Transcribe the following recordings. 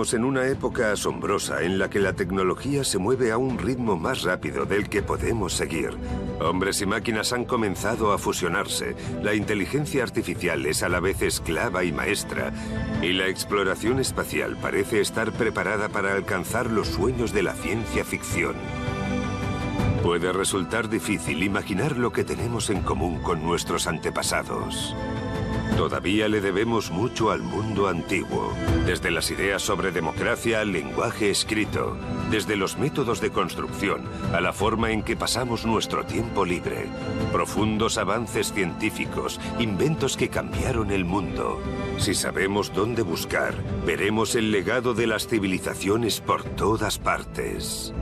En una época asombrosa en la que la tecnología se mueve a un ritmo más rápido del que podemos seguir. Hombres y máquinas han comenzado a fusionarse, la inteligencia artificial es a la vez esclava y maestra, y la exploración espacial parece estar preparada para alcanzar los sueños de la ciencia ficción. Puede resultar difícil imaginar lo que tenemos en común con nuestros antepasados. Todavía le debemos mucho al mundo antiguo, desde las ideas sobre democracia al lenguaje escrito, desde los métodos de construcción a la forma en que pasamos nuestro tiempo libre, profundos avances científicos, inventos que cambiaron el mundo. Si sabemos dónde buscar, veremos el legado de las civilizaciones por todas partes.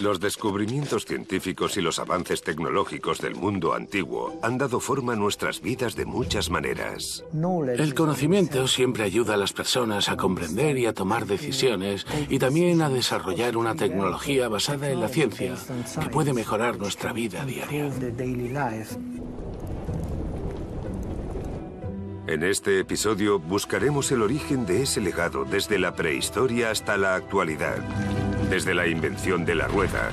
Los descubrimientos científicos y los avances tecnológicos del mundo antiguo han dado forma a nuestras vidas de muchas maneras. El conocimiento siempre ayuda a las personas a comprender y a tomar decisiones y también a desarrollar una tecnología basada en la ciencia que puede mejorar nuestra vida diaria. En este episodio buscaremos el origen de ese legado desde la prehistoria hasta la actualidad. Desde la invención de la rueda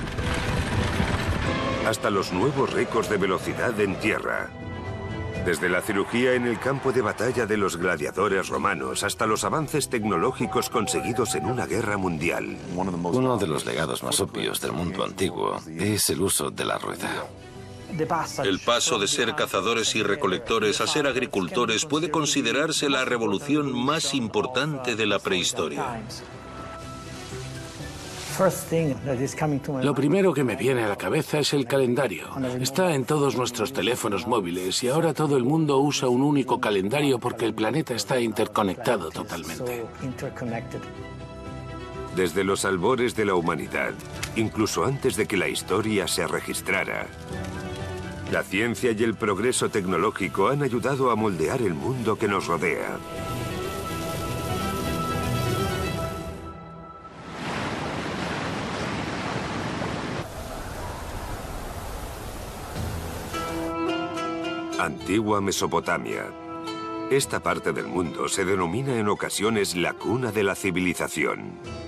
hasta los nuevos récords de velocidad en tierra. Desde la cirugía en el campo de batalla de los gladiadores romanos hasta los avances tecnológicos conseguidos en una guerra mundial. Uno de los legados más obvios del mundo antiguo es el uso de la rueda. El paso de ser cazadores y recolectores a ser agricultores puede considerarse la revolución más importante de la prehistoria. Lo primero que me viene a la cabeza es el calendario. Está en todos nuestros teléfonos móviles y ahora todo el mundo usa un único calendario porque el planeta está interconectado totalmente. Desde los albores de la humanidad, incluso antes de que la historia se registrara, la ciencia y el progreso tecnológico han ayudado a moldear el mundo que nos rodea. Antigua Mesopotamia. Esta parte del mundo se denomina en ocasiones la cuna de la civilización.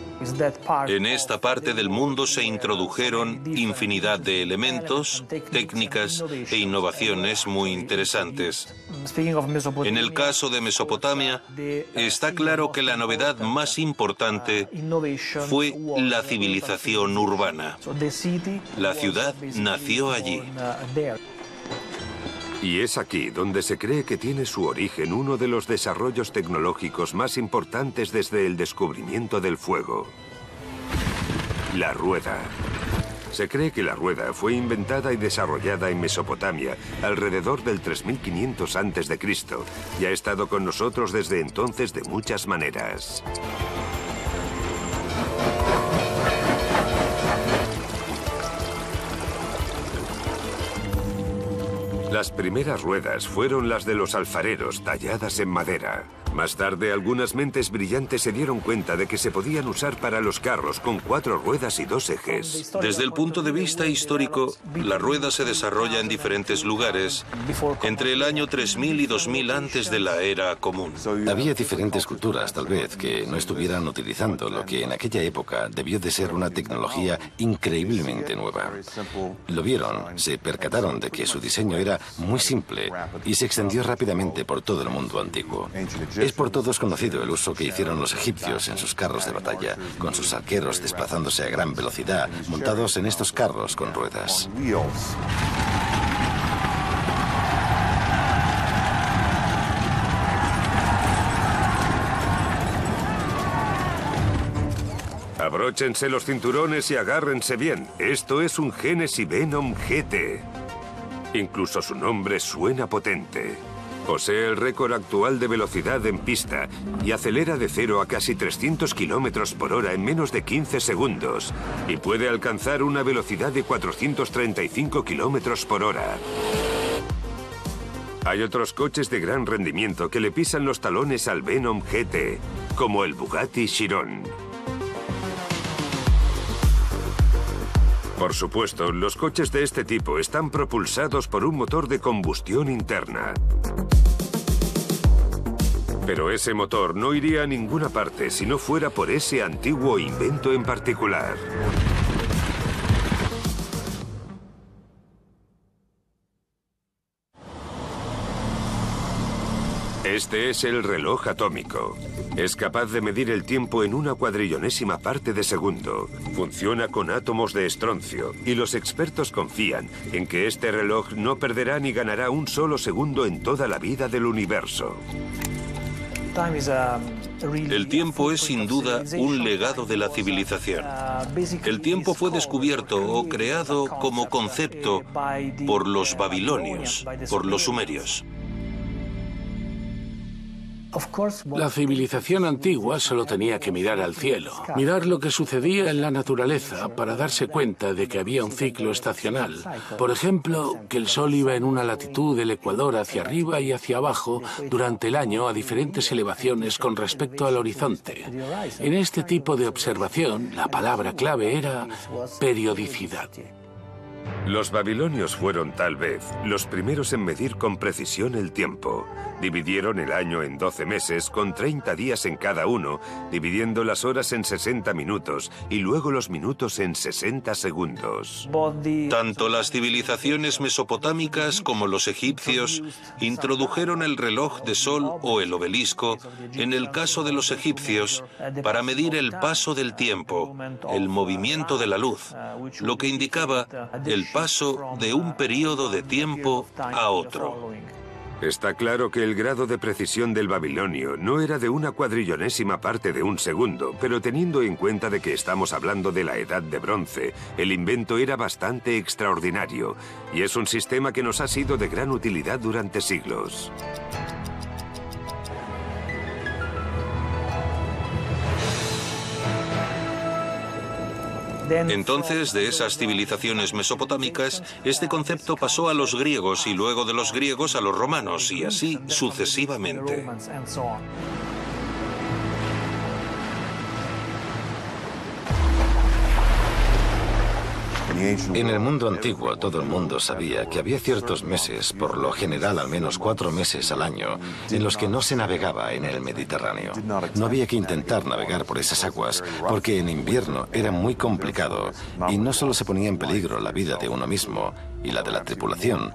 En esta parte del mundo se introdujeron infinidad de elementos, técnicas e innovaciones muy interesantes. En el caso de Mesopotamia, está claro que la novedad más importante fue la civilización urbana. La ciudad nació allí. Y es aquí donde se cree que tiene su origen uno de los desarrollos tecnológicos más importantes desde el descubrimiento del fuego. La rueda. Se cree que la rueda fue inventada y desarrollada en Mesopotamia alrededor del 3500 a.C. y ha estado con nosotros desde entonces de muchas maneras. Las primeras ruedas fueron las de los alfareros talladas en madera. Más tarde, algunas mentes brillantes se dieron cuenta de que se podían usar para los carros con cuatro ruedas y dos ejes. Desde el punto de vista histórico, la rueda se desarrolla en diferentes lugares entre el año 3000 y 2000 antes de la era común. Había diferentes culturas, tal vez, que no estuvieran utilizando lo que en aquella época debió de ser una tecnología increíblemente nueva. Lo vieron, se percataron de que su diseño era muy simple y se extendió rápidamente por todo el mundo antiguo. Es por todos conocido el uso que hicieron los egipcios en sus carros de batalla, con sus arqueros desplazándose a gran velocidad, montados en estos carros con ruedas. Abróchense los cinturones y agárrense bien. Esto es un Genesis Venom GT. Incluso su nombre suena potente. Posee el récord actual de velocidad en pista y acelera de 0 a casi 300 kilómetros por hora en menos de 15 segundos. Y puede alcanzar una velocidad de 435 kilómetros por hora. Hay otros coches de gran rendimiento que le pisan los talones al Venom GT, como el Bugatti Chiron. Por supuesto, los coches de este tipo están propulsados por un motor de combustión interna. Pero ese motor no iría a ninguna parte si no fuera por ese antiguo invento en particular. Este es el reloj atómico. Es capaz de medir el tiempo en una cuadrillonésima parte de segundo. Funciona con átomos de estroncio y los expertos confían en que este reloj no perderá ni ganará un solo segundo en toda la vida del universo. El tiempo es sin duda un legado de la civilización. El tiempo fue descubierto o creado como concepto por los babilonios, por los sumerios. La civilización antigua solo tenía que mirar al cielo, mirar lo que sucedía en la naturaleza para darse cuenta de que había un ciclo estacional. Por ejemplo, que el Sol iba en una latitud del Ecuador hacia arriba y hacia abajo durante el año a diferentes elevaciones con respecto al horizonte. En este tipo de observación, la palabra clave era periodicidad. Los babilonios fueron tal vez los primeros en medir con precisión el tiempo. Dividieron el año en 12 meses con 30 días en cada uno, dividiendo las horas en 60 minutos y luego los minutos en 60 segundos. Tanto las civilizaciones mesopotámicas como los egipcios introdujeron el reloj de sol o el obelisco, en el caso de los egipcios, para medir el paso del tiempo, el movimiento de la luz, lo que indicaba el paso de un periodo de tiempo a otro. Está claro que el grado de precisión del babilonio no era de una cuadrillonésima parte de un segundo, pero teniendo en cuenta de que estamos hablando de la edad de bronce, el invento era bastante extraordinario y es un sistema que nos ha sido de gran utilidad durante siglos. Entonces, de esas civilizaciones mesopotámicas, este concepto pasó a los griegos y luego de los griegos a los romanos y así sucesivamente. En el mundo antiguo todo el mundo sabía que había ciertos meses, por lo general al menos cuatro meses al año, en los que no se navegaba en el Mediterráneo. No había que intentar navegar por esas aguas porque en invierno era muy complicado y no solo se ponía en peligro la vida de uno mismo y la de la tripulación,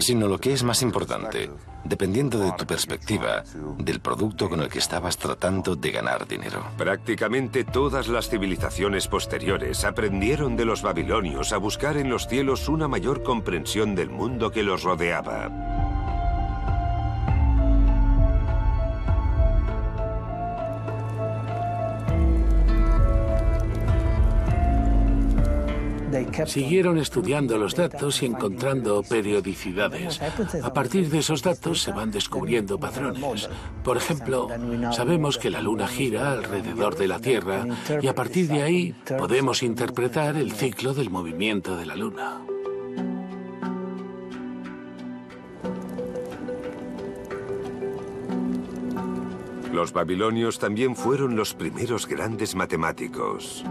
sino lo que es más importante, dependiendo de tu perspectiva, del producto con el que estabas tratando de ganar dinero. Prácticamente todas las civilizaciones posteriores aprendieron de los babilonios a buscar en los cielos una mayor comprensión del mundo que los rodeaba. Siguieron estudiando los datos y encontrando periodicidades. A partir de esos datos se van descubriendo patrones. Por ejemplo, sabemos que la Luna gira alrededor de la Tierra y a partir de ahí podemos interpretar el ciclo del movimiento de la Luna. Los babilonios también fueron los primeros grandes matemáticos.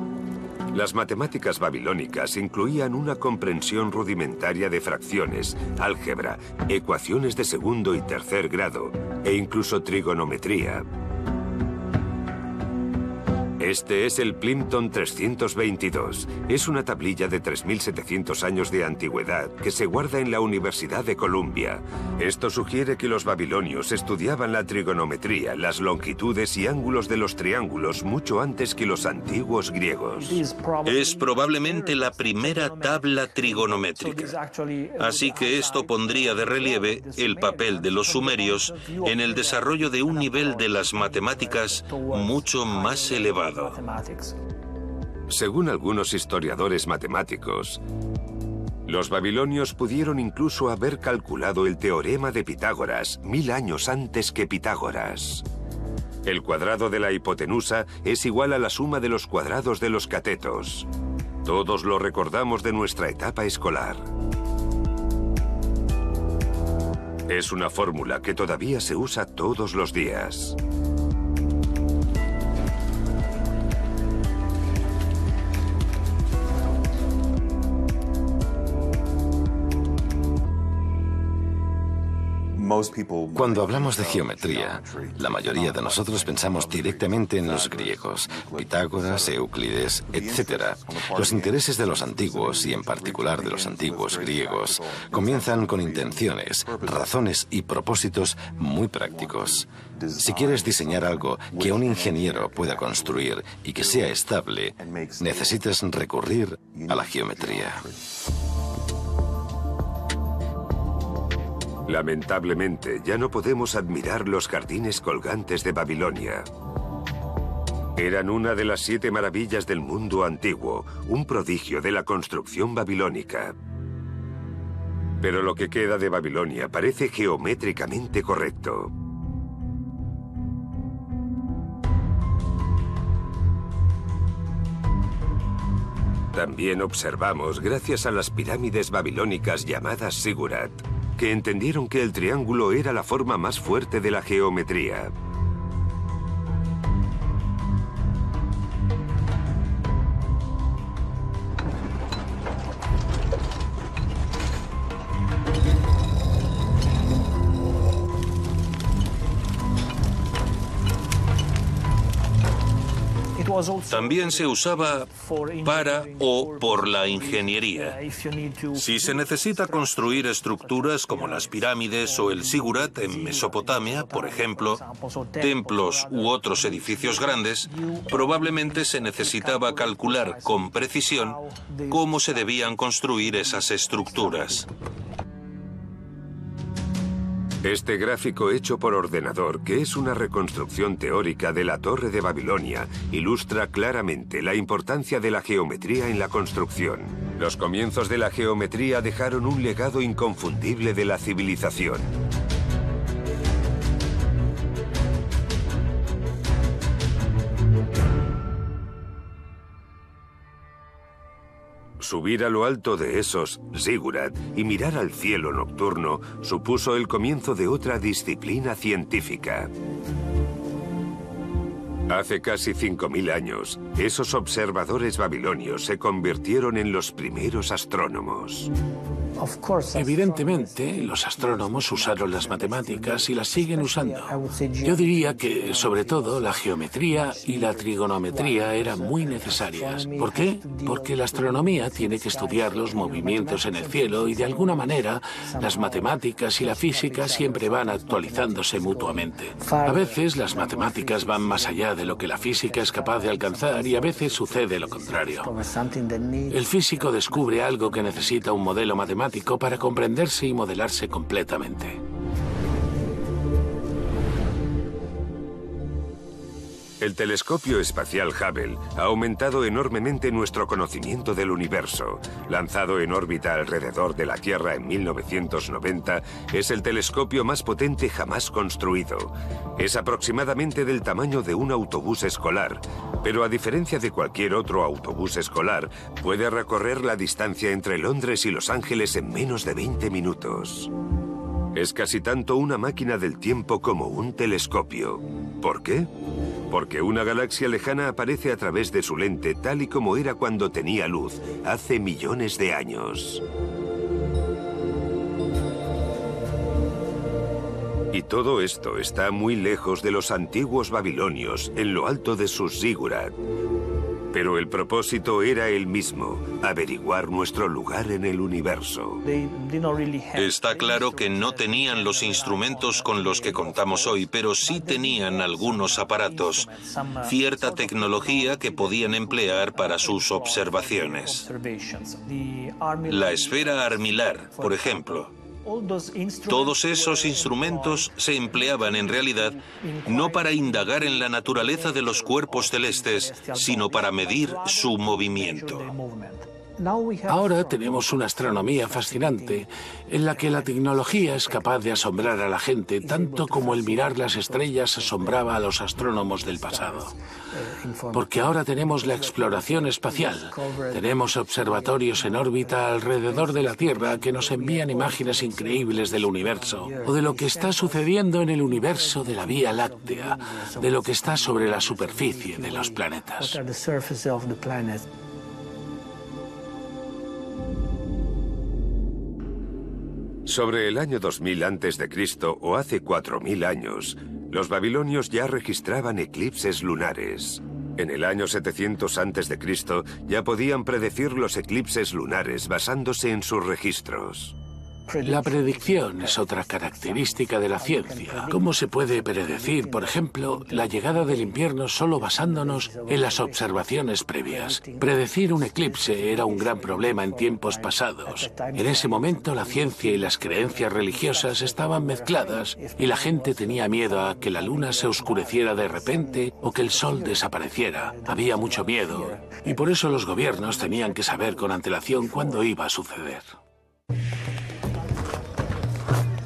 Las matemáticas babilónicas incluían una comprensión rudimentaria de fracciones, álgebra, ecuaciones de segundo y tercer grado e incluso trigonometría. Este es el Plimpton 322. Es una tablilla de 3.700 años de antigüedad que se guarda en la Universidad de Columbia. Esto sugiere que los babilonios estudiaban la trigonometría, las longitudes y ángulos de los triángulos mucho antes que los antiguos griegos. Es probablemente la primera tabla trigonométrica. Así que esto pondría de relieve el papel de los sumerios en el desarrollo de un nivel de las matemáticas mucho más elevado. Según algunos historiadores matemáticos, los babilonios pudieron incluso haber calculado el teorema de Pitágoras mil años antes que Pitágoras. El cuadrado de la hipotenusa es igual a la suma de los cuadrados de los catetos. Todos lo recordamos de nuestra etapa escolar. Es una fórmula que todavía se usa todos los días. Cuando hablamos de geometría, la mayoría de nosotros pensamos directamente en los griegos, Pitágoras, Euclides, etc. Los intereses de los antiguos, y en particular de los antiguos griegos, comienzan con intenciones, razones y propósitos muy prácticos. Si quieres diseñar algo que un ingeniero pueda construir y que sea estable, necesitas recurrir a la geometría. Lamentablemente, ya no podemos admirar los jardines colgantes de Babilonia. Eran una de las siete maravillas del mundo antiguo, un prodigio de la construcción babilónica. Pero lo que queda de Babilonia parece geométricamente correcto. También observamos, gracias a las pirámides babilónicas llamadas Sigurat, que entendieron que el triángulo era la forma más fuerte de la geometría. También se usaba para o por la ingeniería. Si se necesita construir estructuras como las pirámides o el Sigurat en Mesopotamia, por ejemplo, templos u otros edificios grandes, probablemente se necesitaba calcular con precisión cómo se debían construir esas estructuras. Este gráfico hecho por ordenador, que es una reconstrucción teórica de la Torre de Babilonia, ilustra claramente la importancia de la geometría en la construcción. Los comienzos de la geometría dejaron un legado inconfundible de la civilización. Subir a lo alto de esos zigurat y mirar al cielo nocturno supuso el comienzo de otra disciplina científica. Hace casi 5.000 años, esos observadores babilonios se convirtieron en los primeros astrónomos. Evidentemente, los astrónomos usaron las matemáticas y las siguen usando. Yo diría que, sobre todo, la geometría y la trigonometría eran muy necesarias. ¿Por qué? Porque la astronomía tiene que estudiar los movimientos en el cielo y, de alguna manera, las matemáticas y la física siempre van actualizándose mutuamente. A veces las matemáticas van más allá de lo que la física es capaz de alcanzar y a veces sucede lo contrario. El físico descubre algo que necesita un modelo matemático para comprenderse y modelarse completamente. El telescopio espacial Hubble ha aumentado enormemente nuestro conocimiento del universo. Lanzado en órbita alrededor de la Tierra en 1990, es el telescopio más potente jamás construido. Es aproximadamente del tamaño de un autobús escolar, pero a diferencia de cualquier otro autobús escolar, puede recorrer la distancia entre Londres y Los Ángeles en menos de 20 minutos. Es casi tanto una máquina del tiempo como un telescopio. ¿Por qué? Porque una galaxia lejana aparece a través de su lente tal y como era cuando tenía luz, hace millones de años. Y todo esto está muy lejos de los antiguos babilonios, en lo alto de sus zigurat. Pero el propósito era el mismo, averiguar nuestro lugar en el universo. Está claro que no tenían los instrumentos con los que contamos hoy, pero sí tenían algunos aparatos, cierta tecnología que podían emplear para sus observaciones. La esfera armilar, por ejemplo. Todos esos instrumentos se empleaban en realidad no para indagar en la naturaleza de los cuerpos celestes, sino para medir su movimiento. Ahora tenemos una astronomía fascinante en la que la tecnología es capaz de asombrar a la gente tanto como el mirar las estrellas asombraba a los astrónomos del pasado. Porque ahora tenemos la exploración espacial, tenemos observatorios en órbita alrededor de la Tierra que nos envían imágenes increíbles del universo o de lo que está sucediendo en el universo de la Vía Láctea, de lo que está sobre la superficie de los planetas. Sobre el año 2000 a.C. o hace 4000 años, los babilonios ya registraban eclipses lunares. En el año 700 a.C. ya podían predecir los eclipses lunares basándose en sus registros. La predicción es otra característica de la ciencia. ¿Cómo se puede predecir, por ejemplo, la llegada del invierno solo basándonos en las observaciones previas? Predecir un eclipse era un gran problema en tiempos pasados. En ese momento la ciencia y las creencias religiosas estaban mezcladas y la gente tenía miedo a que la luna se oscureciera de repente o que el sol desapareciera. Había mucho miedo y por eso los gobiernos tenían que saber con antelación cuándo iba a suceder.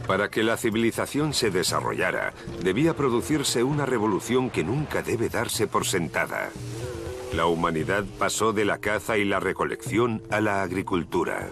Para que la civilización se desarrollara, debía producirse una revolución que nunca debe darse por sentada. La humanidad pasó de la caza y la recolección a la agricultura.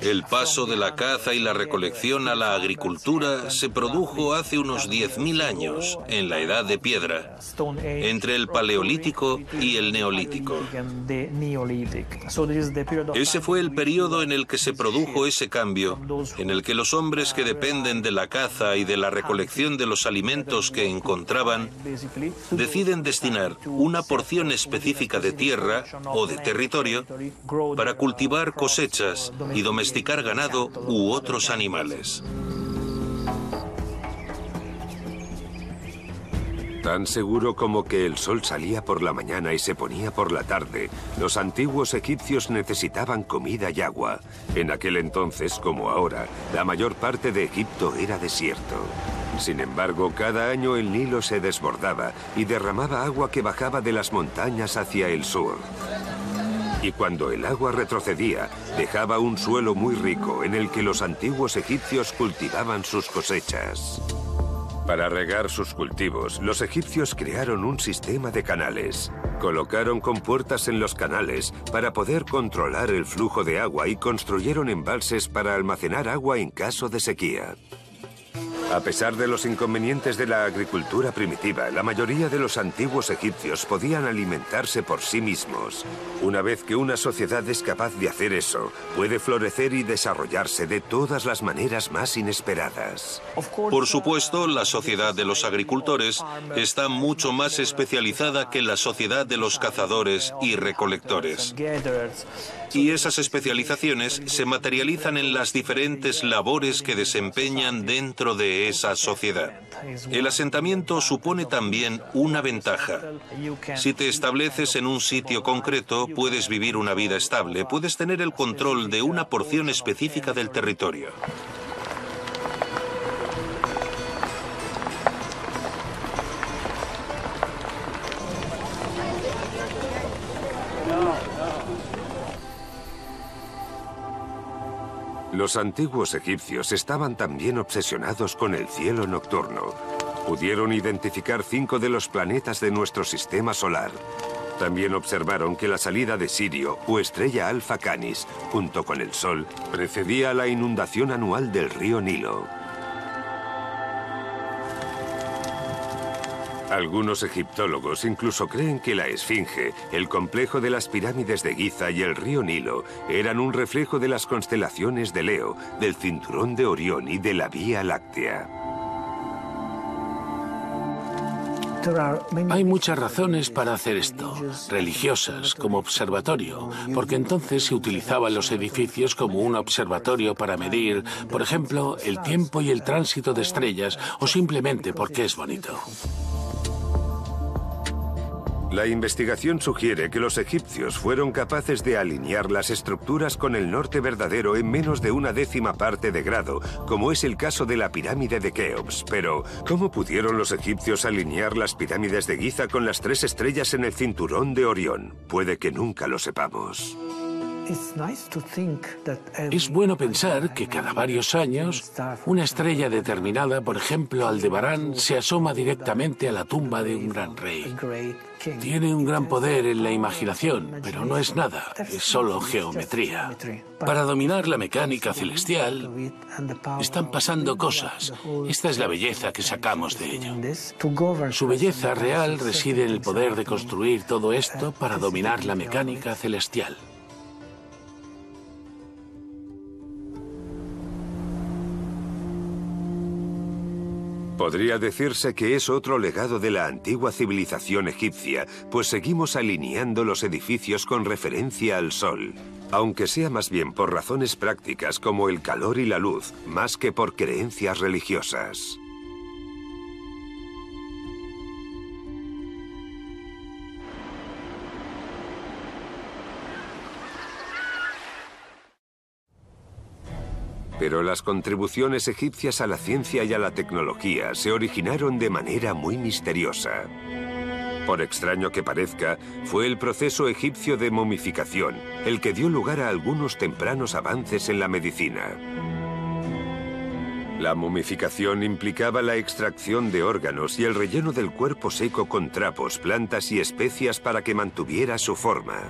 El paso de la caza y la recolección a la agricultura se produjo hace unos 10.000 años, en la Edad de Piedra, entre el Paleolítico y el Neolítico. Ese fue el periodo en el que se produjo ese cambio, en el que los hombres que dependen de la caza y de la recolección de los alimentos que encontraban deciden destinar una porción específica de tierra o de territorio para cultivar cosechas y domesticar ganado u otros animales. Tan seguro como que el sol salía por la mañana y se ponía por la tarde, los antiguos egipcios necesitaban comida y agua. En aquel entonces, como ahora, la mayor parte de Egipto era desierto. Sin embargo, cada año el Nilo se desbordaba y derramaba agua que bajaba de las montañas hacia el sur y cuando el agua retrocedía, dejaba un suelo muy rico en el que los antiguos egipcios cultivaban sus cosechas. Para regar sus cultivos, los egipcios crearon un sistema de canales. Colocaron compuertas en los canales para poder controlar el flujo de agua y construyeron embalses para almacenar agua en caso de sequía. A pesar de los inconvenientes de la agricultura primitiva, la mayoría de los antiguos egipcios podían alimentarse por sí mismos. Una vez que una sociedad es capaz de hacer eso, puede florecer y desarrollarse de todas las maneras más inesperadas. Por supuesto, la sociedad de los agricultores está mucho más especializada que la sociedad de los cazadores y recolectores. Y esas especializaciones se materializan en las diferentes labores que desempeñan dentro de esa sociedad. El asentamiento supone también una ventaja. Si te estableces en un sitio concreto, puedes vivir una vida estable, puedes tener el control de una porción específica del territorio. Los antiguos egipcios estaban también obsesionados con el cielo nocturno. Pudieron identificar cinco de los planetas de nuestro sistema solar. También observaron que la salida de Sirio o estrella Alpha Canis, junto con el Sol, precedía la inundación anual del río Nilo. Algunos egiptólogos incluso creen que la Esfinge, el complejo de las pirámides de Giza y el río Nilo eran un reflejo de las constelaciones de Leo, del cinturón de Orión y de la Vía Láctea. Hay muchas razones para hacer esto, religiosas, como observatorio, porque entonces se utilizaban los edificios como un observatorio para medir, por ejemplo, el tiempo y el tránsito de estrellas, o simplemente porque es bonito. La investigación sugiere que los egipcios fueron capaces de alinear las estructuras con el norte verdadero en menos de una décima parte de grado, como es el caso de la pirámide de Keops. Pero, ¿cómo pudieron los egipcios alinear las pirámides de Giza con las tres estrellas en el cinturón de Orión? Puede que nunca lo sepamos. Es bueno pensar que cada varios años una estrella determinada, por ejemplo Aldebarán, se asoma directamente a la tumba de un gran rey. Tiene un gran poder en la imaginación, pero no es nada, es solo geometría. Para dominar la mecánica celestial, están pasando cosas. Esta es la belleza que sacamos de ello. Su belleza real reside en el poder de construir todo esto para dominar la mecánica celestial. Podría decirse que es otro legado de la antigua civilización egipcia, pues seguimos alineando los edificios con referencia al sol, aunque sea más bien por razones prácticas como el calor y la luz, más que por creencias religiosas. Pero las contribuciones egipcias a la ciencia y a la tecnología se originaron de manera muy misteriosa. Por extraño que parezca, fue el proceso egipcio de momificación el que dio lugar a algunos tempranos avances en la medicina. La momificación implicaba la extracción de órganos y el relleno del cuerpo seco con trapos, plantas y especias para que mantuviera su forma.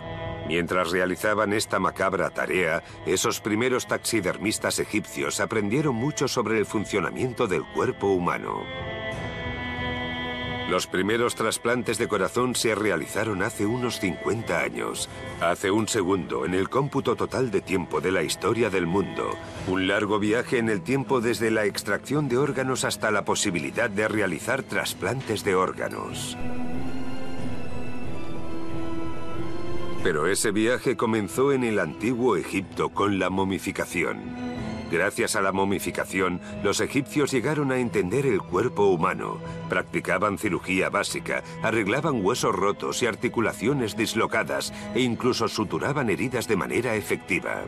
Mientras realizaban esta macabra tarea, esos primeros taxidermistas egipcios aprendieron mucho sobre el funcionamiento del cuerpo humano. Los primeros trasplantes de corazón se realizaron hace unos 50 años. Hace un segundo, en el cómputo total de tiempo de la historia del mundo. Un largo viaje en el tiempo desde la extracción de órganos hasta la posibilidad de realizar trasplantes de órganos. Pero ese viaje comenzó en el antiguo Egipto con la momificación. Gracias a la momificación, los egipcios llegaron a entender el cuerpo humano, practicaban cirugía básica, arreglaban huesos rotos y articulaciones dislocadas e incluso suturaban heridas de manera efectiva.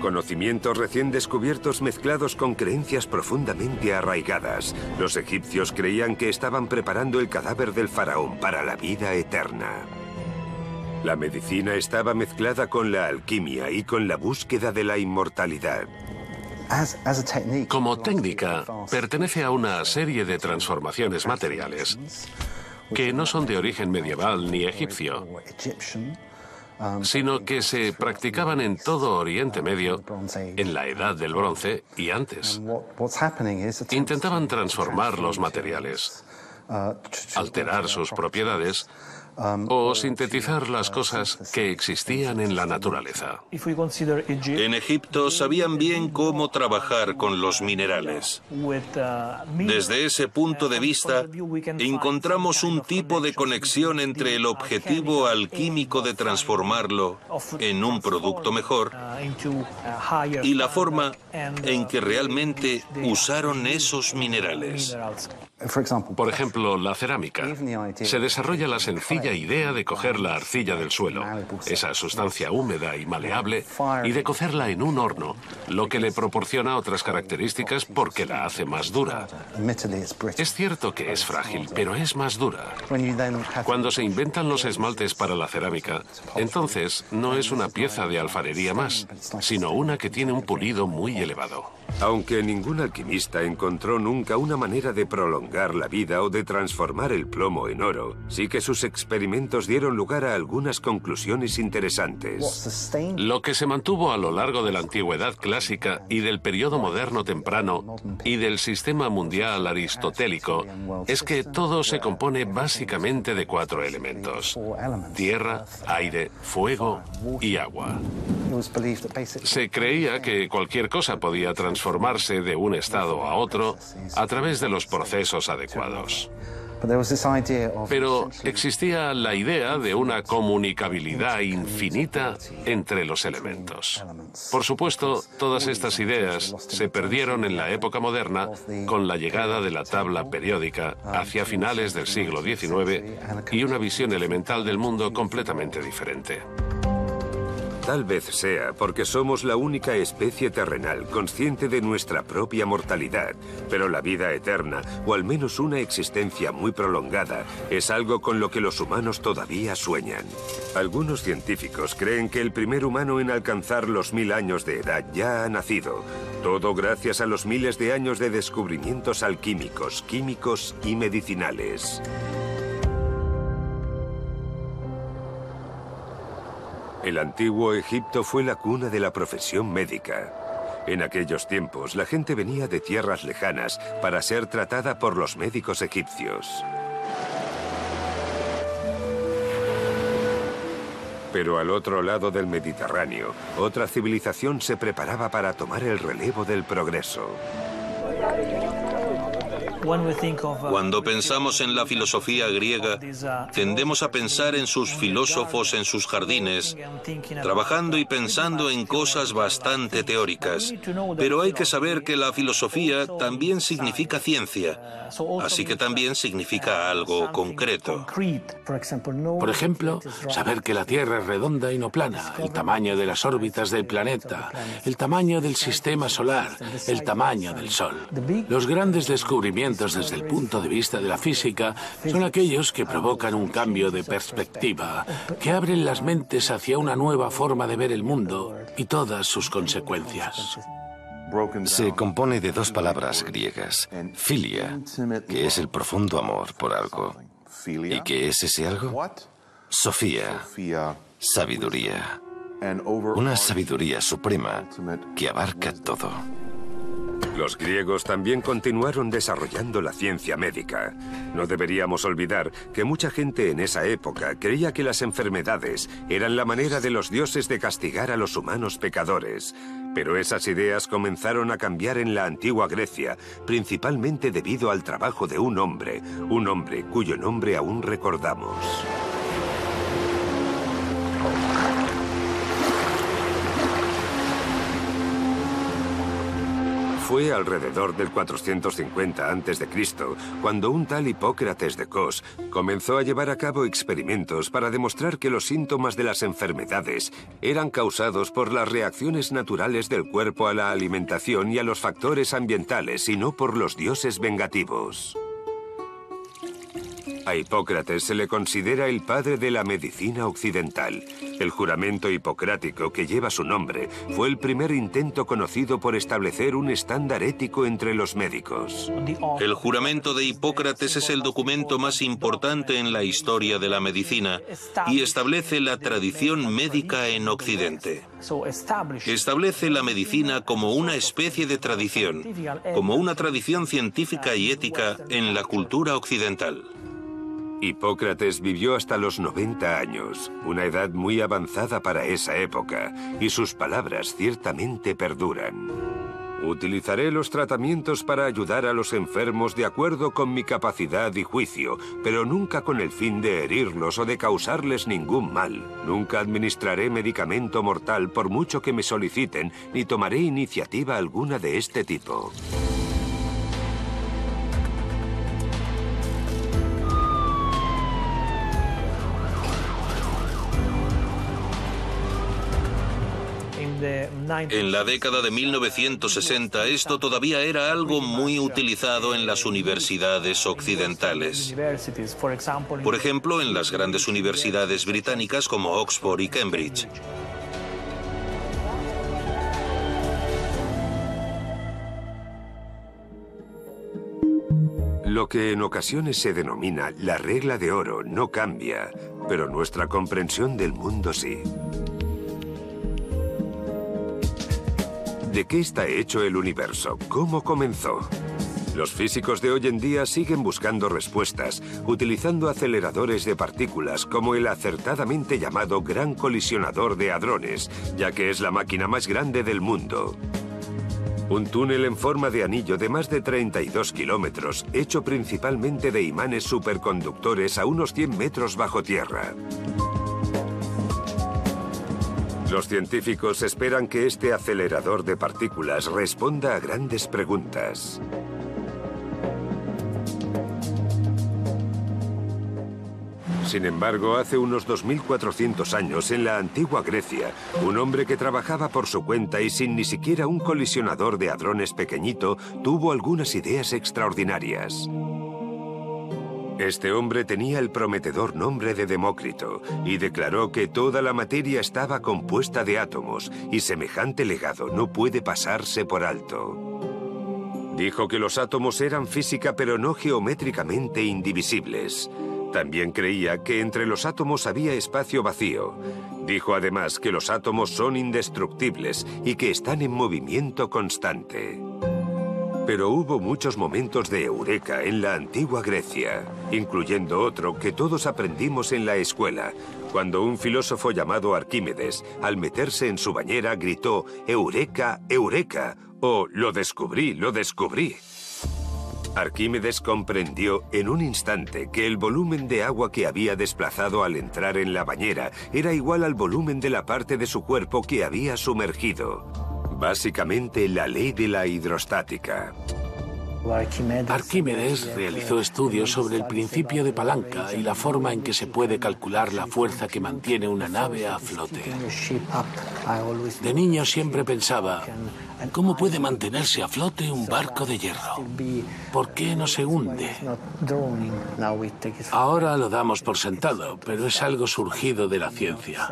Conocimientos recién descubiertos mezclados con creencias profundamente arraigadas. Los egipcios creían que estaban preparando el cadáver del faraón para la vida eterna. La medicina estaba mezclada con la alquimia y con la búsqueda de la inmortalidad. Como técnica, pertenece a una serie de transformaciones materiales que no son de origen medieval ni egipcio, sino que se practicaban en todo Oriente Medio, en la Edad del Bronce y antes. Intentaban transformar los materiales, alterar sus propiedades o sintetizar las cosas que existían en la naturaleza. En Egipto sabían bien cómo trabajar con los minerales. Desde ese punto de vista, encontramos un tipo de conexión entre el objetivo alquímico de transformarlo en un producto mejor y la forma en que realmente usaron esos minerales. Por ejemplo, la cerámica. Se desarrolla la sencilla idea de coger la arcilla del suelo, esa sustancia húmeda y maleable, y de cocerla en un horno, lo que le proporciona otras características porque la hace más dura. Es cierto que es frágil, pero es más dura. Cuando se inventan los esmaltes para la cerámica, entonces no es una pieza de alfarería más, sino una que tiene un pulido muy elevado. Aunque ningún alquimista encontró nunca una manera de prolongar la vida o de transformar el plomo en oro, sí que sus experimentos dieron lugar a algunas conclusiones interesantes. Lo que se mantuvo a lo largo de la antigüedad clásica y del periodo moderno temprano y del sistema mundial aristotélico es que todo se compone básicamente de cuatro elementos. Tierra, aire, fuego y agua. Se creía que cualquier cosa podía transformar transformarse de un estado a otro a través de los procesos adecuados. Pero existía la idea de una comunicabilidad infinita entre los elementos. Por supuesto, todas estas ideas se perdieron en la época moderna con la llegada de la tabla periódica hacia finales del siglo XIX y una visión elemental del mundo completamente diferente. Tal vez sea porque somos la única especie terrenal consciente de nuestra propia mortalidad, pero la vida eterna, o al menos una existencia muy prolongada, es algo con lo que los humanos todavía sueñan. Algunos científicos creen que el primer humano en alcanzar los mil años de edad ya ha nacido, todo gracias a los miles de años de descubrimientos alquímicos, químicos y medicinales. El antiguo Egipto fue la cuna de la profesión médica. En aquellos tiempos, la gente venía de tierras lejanas para ser tratada por los médicos egipcios. Pero al otro lado del Mediterráneo, otra civilización se preparaba para tomar el relevo del progreso. Uh, Cuando pensamos en la filosofía griega, uh, tendemos a pensar en sus filósofos en sus jardines, trabajando y pensando en cosas bastante teóricas. Pero hay que saber que la filosofía también significa ciencia, así que también significa algo concreto. Por ejemplo, saber que la Tierra es redonda y no plana, el tamaño de las órbitas del planeta, el tamaño del sistema solar, el tamaño del Sol. Los grandes descubrimientos desde el punto de vista de la física son aquellos que provocan un cambio de perspectiva, que abren las mentes hacia una nueva forma de ver el mundo y todas sus consecuencias. Se compone de dos palabras griegas, filia, que es el profundo amor por algo. ¿Y qué es ese algo? Sofía, sabiduría. Una sabiduría suprema que abarca todo. Los griegos también continuaron desarrollando la ciencia médica. No deberíamos olvidar que mucha gente en esa época creía que las enfermedades eran la manera de los dioses de castigar a los humanos pecadores. Pero esas ideas comenzaron a cambiar en la antigua Grecia, principalmente debido al trabajo de un hombre, un hombre cuyo nombre aún recordamos. Fue alrededor del 450 a.C. cuando un tal Hipócrates de Cos comenzó a llevar a cabo experimentos para demostrar que los síntomas de las enfermedades eran causados por las reacciones naturales del cuerpo a la alimentación y a los factores ambientales y no por los dioses vengativos. A Hipócrates se le considera el padre de la medicina occidental. El juramento hipocrático que lleva su nombre fue el primer intento conocido por establecer un estándar ético entre los médicos. El juramento de Hipócrates es el documento más importante en la historia de la medicina y establece la tradición médica en Occidente. Establece la medicina como una especie de tradición, como una tradición científica y ética en la cultura occidental. Hipócrates vivió hasta los 90 años, una edad muy avanzada para esa época, y sus palabras ciertamente perduran. Utilizaré los tratamientos para ayudar a los enfermos de acuerdo con mi capacidad y juicio, pero nunca con el fin de herirlos o de causarles ningún mal. Nunca administraré medicamento mortal por mucho que me soliciten, ni tomaré iniciativa alguna de este tipo. En la década de 1960 esto todavía era algo muy utilizado en las universidades occidentales. Por ejemplo, en las grandes universidades británicas como Oxford y Cambridge. Lo que en ocasiones se denomina la regla de oro no cambia, pero nuestra comprensión del mundo sí. ¿De qué está hecho el universo? ¿Cómo comenzó? Los físicos de hoy en día siguen buscando respuestas, utilizando aceleradores de partículas como el acertadamente llamado Gran Colisionador de Hadrones, ya que es la máquina más grande del mundo. Un túnel en forma de anillo de más de 32 kilómetros, hecho principalmente de imanes superconductores a unos 100 metros bajo tierra. Los científicos esperan que este acelerador de partículas responda a grandes preguntas. Sin embargo, hace unos 2.400 años, en la antigua Grecia, un hombre que trabajaba por su cuenta y sin ni siquiera un colisionador de hadrones pequeñito, tuvo algunas ideas extraordinarias. Este hombre tenía el prometedor nombre de Demócrito y declaró que toda la materia estaba compuesta de átomos y semejante legado no puede pasarse por alto. Dijo que los átomos eran física pero no geométricamente indivisibles. También creía que entre los átomos había espacio vacío. Dijo además que los átomos son indestructibles y que están en movimiento constante. Pero hubo muchos momentos de eureka en la antigua Grecia, incluyendo otro que todos aprendimos en la escuela, cuando un filósofo llamado Arquímedes, al meterse en su bañera, gritó Eureka, Eureka, o Lo descubrí, lo descubrí. Arquímedes comprendió en un instante que el volumen de agua que había desplazado al entrar en la bañera era igual al volumen de la parte de su cuerpo que había sumergido. Básicamente la ley de la hidrostática. Arquímedes realizó estudios sobre el principio de palanca y la forma en que se puede calcular la fuerza que mantiene una nave a flote. De niño siempre pensaba, ¿cómo puede mantenerse a flote un barco de hierro? ¿Por qué no se hunde? Ahora lo damos por sentado, pero es algo surgido de la ciencia.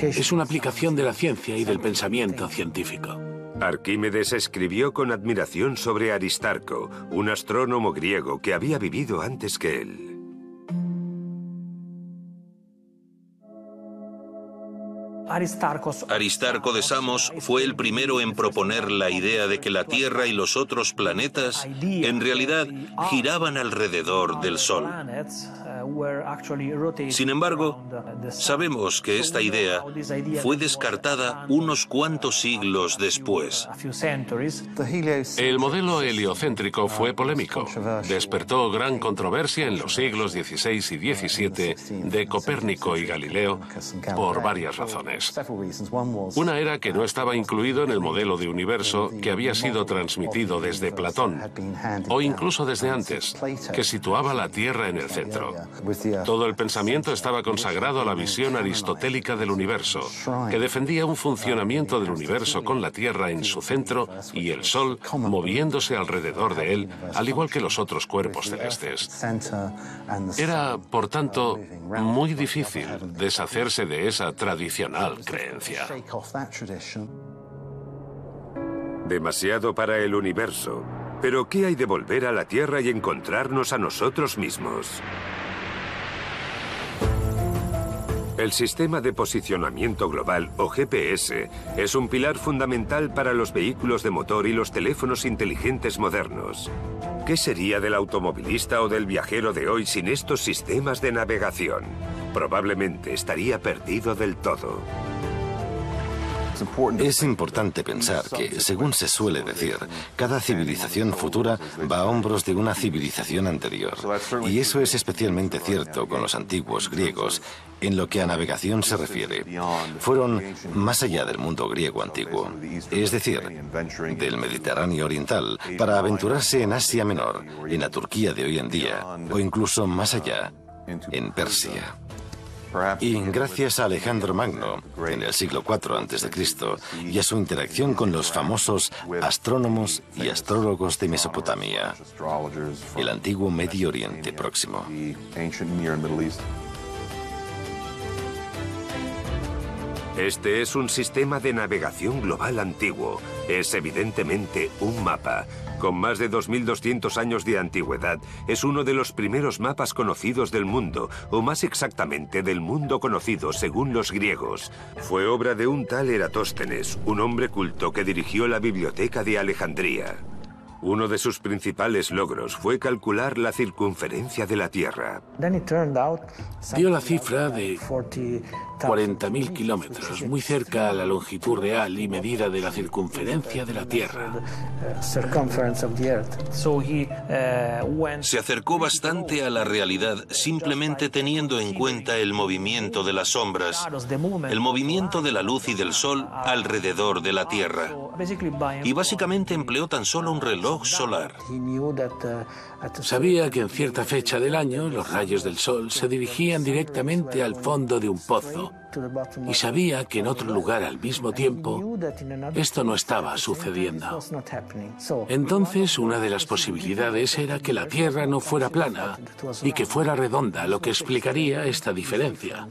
Es una aplicación de la ciencia y del pensamiento científico. Arquímedes escribió con admiración sobre Aristarco, un astrónomo griego que había vivido antes que él. Aristarco de Samos fue el primero en proponer la idea de que la Tierra y los otros planetas en realidad giraban alrededor del Sol. Sin embargo, sabemos que esta idea fue descartada unos cuantos siglos después. El modelo heliocéntrico fue polémico. Despertó gran controversia en los siglos XVI y XVII de Copérnico y Galileo por varias razones. Una era que no estaba incluido en el modelo de universo que había sido transmitido desde Platón, o incluso desde antes, que situaba la Tierra en el centro. Todo el pensamiento estaba consagrado a la visión aristotélica del universo, que defendía un funcionamiento del universo con la Tierra en su centro y el Sol moviéndose alrededor de él, al igual que los otros cuerpos celestes. Era, por tanto, muy difícil deshacerse de esa tradicional creencia. Demasiado para el universo. Pero ¿qué hay de volver a la Tierra y encontrarnos a nosotros mismos? El Sistema de Posicionamiento Global, o GPS, es un pilar fundamental para los vehículos de motor y los teléfonos inteligentes modernos. ¿Qué sería del automovilista o del viajero de hoy sin estos sistemas de navegación? Probablemente estaría perdido del todo. Es importante pensar que, según se suele decir, cada civilización futura va a hombros de una civilización anterior. Y eso es especialmente cierto con los antiguos griegos en lo que a navegación se refiere. Fueron más allá del mundo griego antiguo, es decir, del Mediterráneo oriental, para aventurarse en Asia Menor, en la Turquía de hoy en día, o incluso más allá, en Persia. Y gracias a Alejandro Magno, en el siglo IV a.C., y a su interacción con los famosos astrónomos y astrólogos de Mesopotamia, el antiguo Medio Oriente Próximo. Este es un sistema de navegación global antiguo. Es evidentemente un mapa. Con más de 2.200 años de antigüedad, es uno de los primeros mapas conocidos del mundo, o más exactamente del mundo conocido según los griegos. Fue obra de un tal Eratóstenes, un hombre culto que dirigió la biblioteca de Alejandría. Uno de sus principales logros fue calcular la circunferencia de la Tierra. Dio la cifra de 40.000 kilómetros, muy cerca a la longitud real y medida de la circunferencia de la Tierra. Se acercó bastante a la realidad simplemente teniendo en cuenta el movimiento de las sombras, el movimiento de la luz y del sol alrededor de la Tierra. Y básicamente empleó tan solo un reloj solar. Sabía que en cierta fecha del año los rayos del sol se dirigían directamente al fondo de un pozo y sabía que en otro lugar al mismo tiempo esto no estaba sucediendo. Entonces una de las posibilidades era que la Tierra no fuera plana y que fuera redonda, lo que explicaría esta diferencia.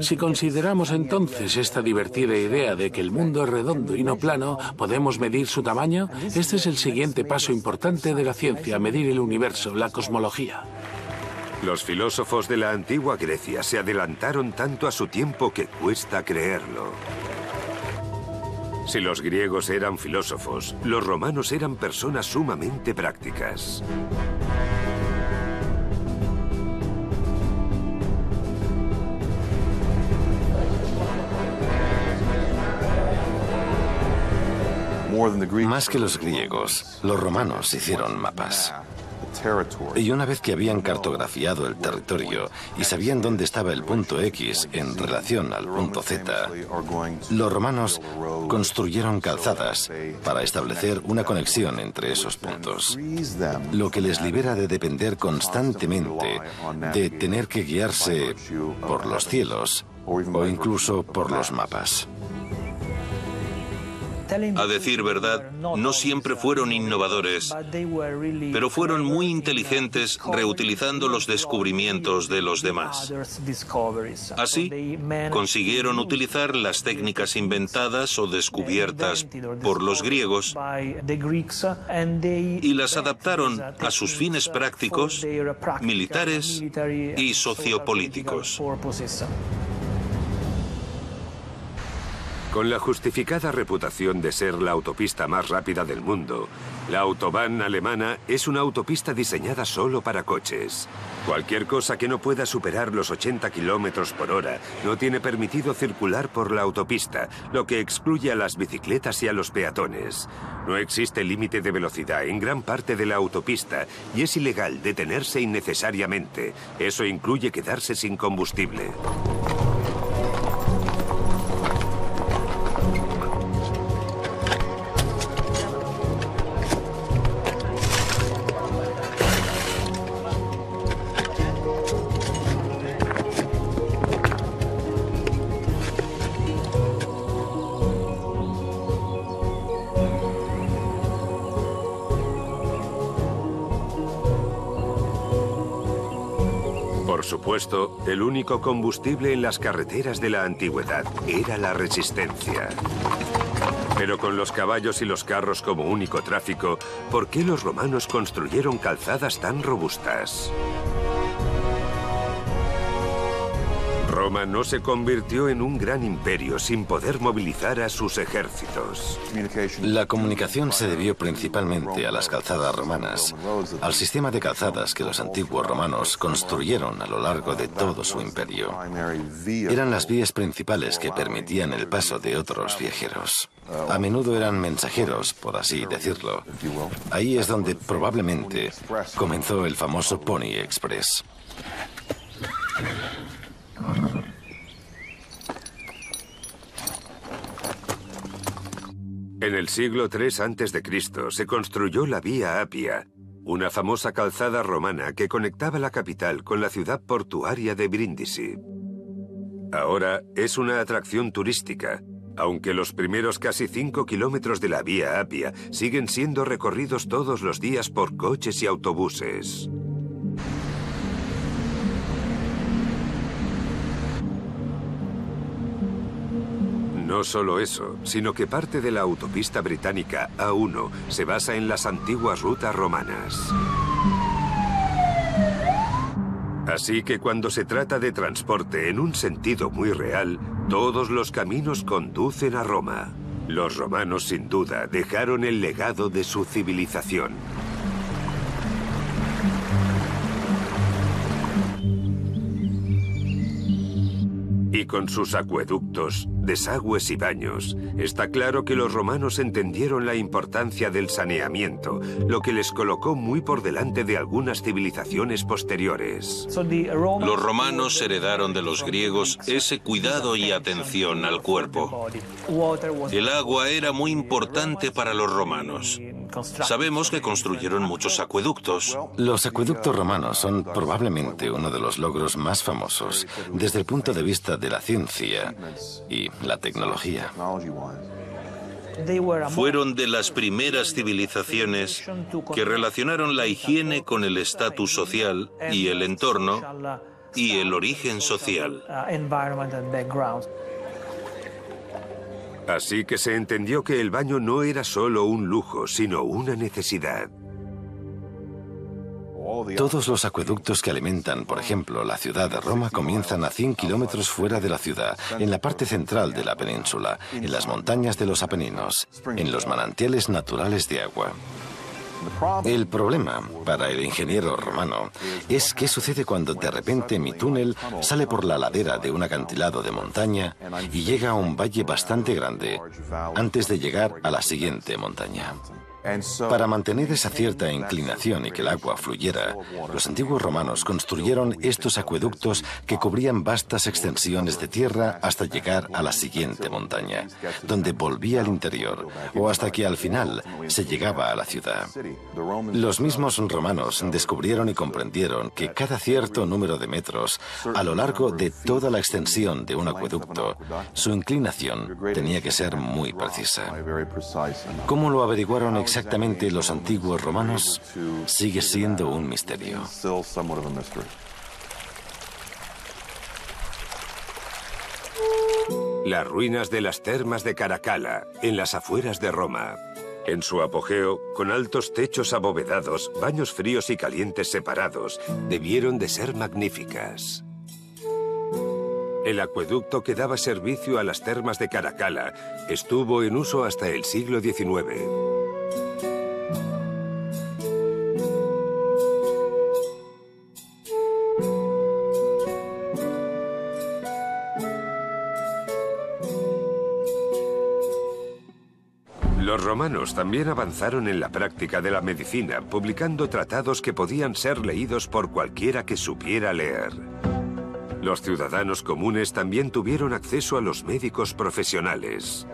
Si consideramos entonces esta divertida idea de que el mundo es redondo y no plano, ¿podemos medir su tamaño? Este es el siguiente paso importante de la ciencia, medir el universo, la cosmología. Los filósofos de la antigua Grecia se adelantaron tanto a su tiempo que cuesta creerlo. Si los griegos eran filósofos, los romanos eran personas sumamente prácticas. Más que los griegos, los romanos hicieron mapas. Y una vez que habían cartografiado el territorio y sabían dónde estaba el punto X en relación al punto Z, los romanos construyeron calzadas para establecer una conexión entre esos puntos, lo que les libera de depender constantemente de tener que guiarse por los cielos o incluso por los mapas. A decir verdad, no siempre fueron innovadores, pero fueron muy inteligentes reutilizando los descubrimientos de los demás. Así, consiguieron utilizar las técnicas inventadas o descubiertas por los griegos y las adaptaron a sus fines prácticos, militares y sociopolíticos. Con la justificada reputación de ser la autopista más rápida del mundo, la Autobahn alemana es una autopista diseñada solo para coches. Cualquier cosa que no pueda superar los 80 kilómetros por hora no tiene permitido circular por la autopista, lo que excluye a las bicicletas y a los peatones. No existe límite de velocidad en gran parte de la autopista y es ilegal detenerse innecesariamente. Eso incluye quedarse sin combustible. El único combustible en las carreteras de la antigüedad era la resistencia. Pero con los caballos y los carros como único tráfico, ¿por qué los romanos construyeron calzadas tan robustas? Roma no se convirtió en un gran imperio sin poder movilizar a sus ejércitos. La comunicación se debió principalmente a las calzadas romanas, al sistema de calzadas que los antiguos romanos construyeron a lo largo de todo su imperio. Eran las vías principales que permitían el paso de otros viajeros. A menudo eran mensajeros, por así decirlo. Ahí es donde probablemente comenzó el famoso Pony Express. En el siglo III a.C. se construyó la Vía Apia, una famosa calzada romana que conectaba la capital con la ciudad portuaria de Brindisi. Ahora es una atracción turística, aunque los primeros casi 5 kilómetros de la Vía Apia siguen siendo recorridos todos los días por coches y autobuses. No solo eso, sino que parte de la autopista británica A1 se basa en las antiguas rutas romanas. Así que cuando se trata de transporte en un sentido muy real, todos los caminos conducen a Roma. Los romanos sin duda dejaron el legado de su civilización. Y con sus acueductos, desagües y baños, está claro que los romanos entendieron la importancia del saneamiento, lo que les colocó muy por delante de algunas civilizaciones posteriores. Los romanos heredaron de los griegos ese cuidado y atención al cuerpo. El agua era muy importante para los romanos. Sabemos que construyeron muchos acueductos. Los acueductos romanos son probablemente uno de los logros más famosos desde el punto de vista de la ciencia y la tecnología. Fueron de las primeras civilizaciones que relacionaron la higiene con el estatus social y el entorno y el origen social. Así que se entendió que el baño no era solo un lujo, sino una necesidad. Todos los acueductos que alimentan, por ejemplo, la ciudad de Roma comienzan a 100 kilómetros fuera de la ciudad, en la parte central de la península, en las montañas de los Apeninos, en los manantiales naturales de agua. El problema para el ingeniero romano es qué sucede cuando de repente mi túnel sale por la ladera de un acantilado de montaña y llega a un valle bastante grande antes de llegar a la siguiente montaña. Para mantener esa cierta inclinación y que el agua fluyera, los antiguos romanos construyeron estos acueductos que cubrían vastas extensiones de tierra hasta llegar a la siguiente montaña, donde volvía al interior, o hasta que al final se llegaba a la ciudad. Los mismos romanos descubrieron y comprendieron que cada cierto número de metros, a lo largo de toda la extensión de un acueducto, su inclinación tenía que ser muy precisa. ¿Cómo lo averiguaron exactamente los antiguos romanos sigue siendo un misterio. Las ruinas de las termas de Caracalla, en las afueras de Roma. En su apogeo, con altos techos abovedados, baños fríos y calientes separados, debieron de ser magníficas. El acueducto que daba servicio a las termas de Caracalla estuvo en uso hasta el siglo XIX. Los romanos también avanzaron en la práctica de la medicina, publicando tratados que podían ser leídos por cualquiera que supiera leer. Los ciudadanos comunes también tuvieron acceso a los médicos profesionales.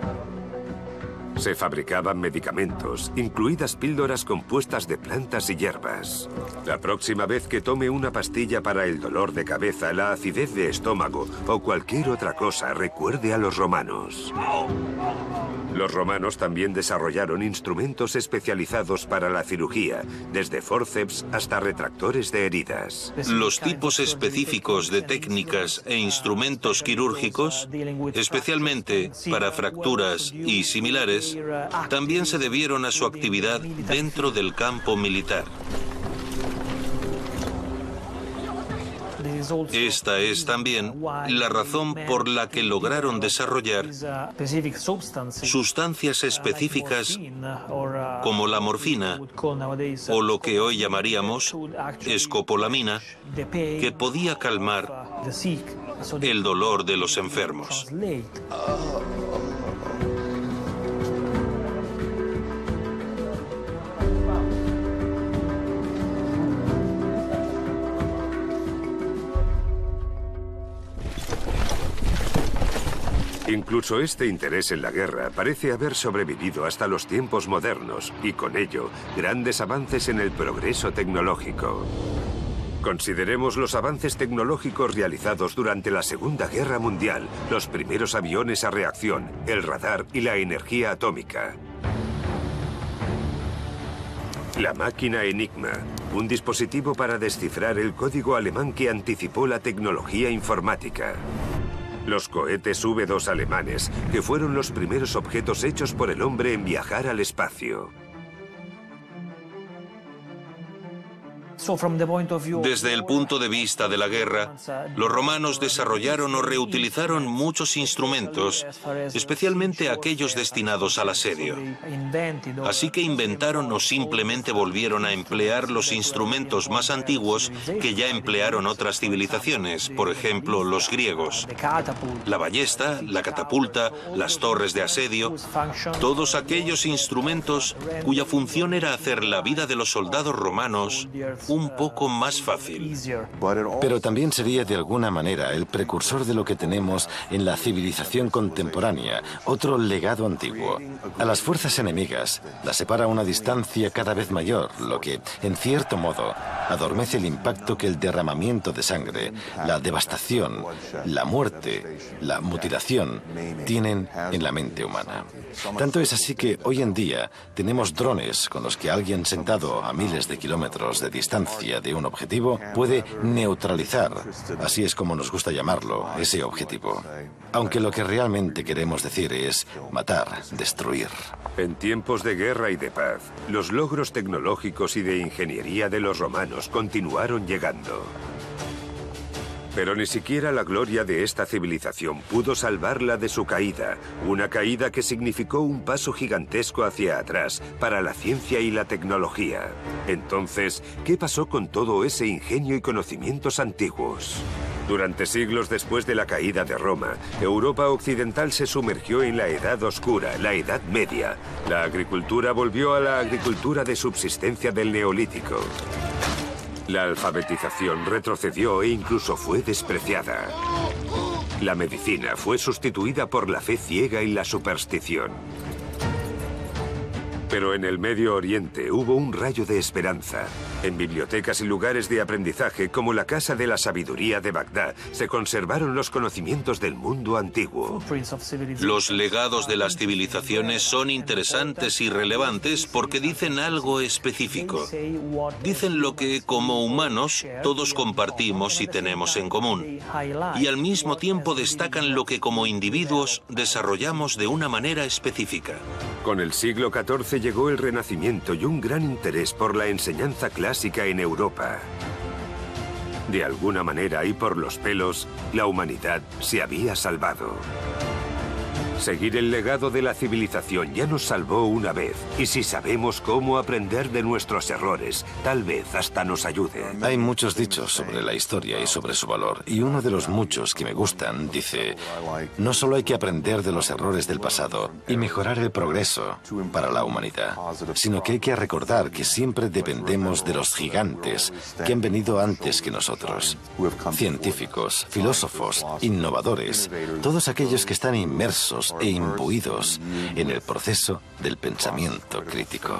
Se fabricaban medicamentos, incluidas píldoras compuestas de plantas y hierbas. La próxima vez que tome una pastilla para el dolor de cabeza, la acidez de estómago o cualquier otra cosa, recuerde a los romanos. Los romanos también desarrollaron instrumentos especializados para la cirugía, desde forceps hasta retractores de heridas. Los tipos específicos de técnicas e instrumentos quirúrgicos, especialmente para fracturas y similares, también se debieron a su actividad dentro del campo militar. Esta es también la razón por la que lograron desarrollar sustancias específicas como la morfina o lo que hoy llamaríamos escopolamina, que podía calmar el dolor de los enfermos. Incluso este interés en la guerra parece haber sobrevivido hasta los tiempos modernos y con ello grandes avances en el progreso tecnológico. Consideremos los avances tecnológicos realizados durante la Segunda Guerra Mundial, los primeros aviones a reacción, el radar y la energía atómica. La máquina Enigma, un dispositivo para descifrar el código alemán que anticipó la tecnología informática. Los cohetes V2 alemanes, que fueron los primeros objetos hechos por el hombre en viajar al espacio. Desde el punto de vista de la guerra, los romanos desarrollaron o reutilizaron muchos instrumentos, especialmente aquellos destinados al asedio. Así que inventaron o simplemente volvieron a emplear los instrumentos más antiguos que ya emplearon otras civilizaciones, por ejemplo los griegos. La ballesta, la catapulta, las torres de asedio, todos aquellos instrumentos cuya función era hacer la vida de los soldados romanos un poco más fácil. Pero también sería de alguna manera el precursor de lo que tenemos en la civilización contemporánea, otro legado antiguo. A las fuerzas enemigas las separa una distancia cada vez mayor, lo que, en cierto modo, adormece el impacto que el derramamiento de sangre, la devastación, la muerte, la mutilación tienen en la mente humana. Tanto es así que hoy en día tenemos drones con los que alguien sentado a miles de kilómetros de distancia de un objetivo puede neutralizar, así es como nos gusta llamarlo, ese objetivo. Aunque lo que realmente queremos decir es matar, destruir. En tiempos de guerra y de paz, los logros tecnológicos y de ingeniería de los romanos continuaron llegando. Pero ni siquiera la gloria de esta civilización pudo salvarla de su caída, una caída que significó un paso gigantesco hacia atrás para la ciencia y la tecnología. Entonces, ¿qué pasó con todo ese ingenio y conocimientos antiguos? Durante siglos después de la caída de Roma, Europa occidental se sumergió en la Edad Oscura, la Edad Media. La agricultura volvió a la agricultura de subsistencia del Neolítico. La alfabetización retrocedió e incluso fue despreciada. La medicina fue sustituida por la fe ciega y la superstición. Pero en el Medio Oriente hubo un rayo de esperanza. En bibliotecas y lugares de aprendizaje como la Casa de la Sabiduría de Bagdad se conservaron los conocimientos del mundo antiguo. Los legados de las civilizaciones son interesantes y relevantes porque dicen algo específico. Dicen lo que como humanos todos compartimos y tenemos en común. Y al mismo tiempo destacan lo que como individuos desarrollamos de una manera específica. Con el siglo XIV llegó el Renacimiento y un gran interés por la enseñanza clásica en Europa. De alguna manera y por los pelos, la humanidad se había salvado. Seguir el legado de la civilización ya nos salvó una vez, y si sabemos cómo aprender de nuestros errores, tal vez hasta nos ayude. Hay muchos dichos sobre la historia y sobre su valor, y uno de los muchos que me gustan dice, no solo hay que aprender de los errores del pasado y mejorar el progreso para la humanidad, sino que hay que recordar que siempre dependemos de los gigantes que han venido antes que nosotros, científicos, filósofos, innovadores, todos aquellos que están inmersos e imbuidos en el proceso del pensamiento crítico.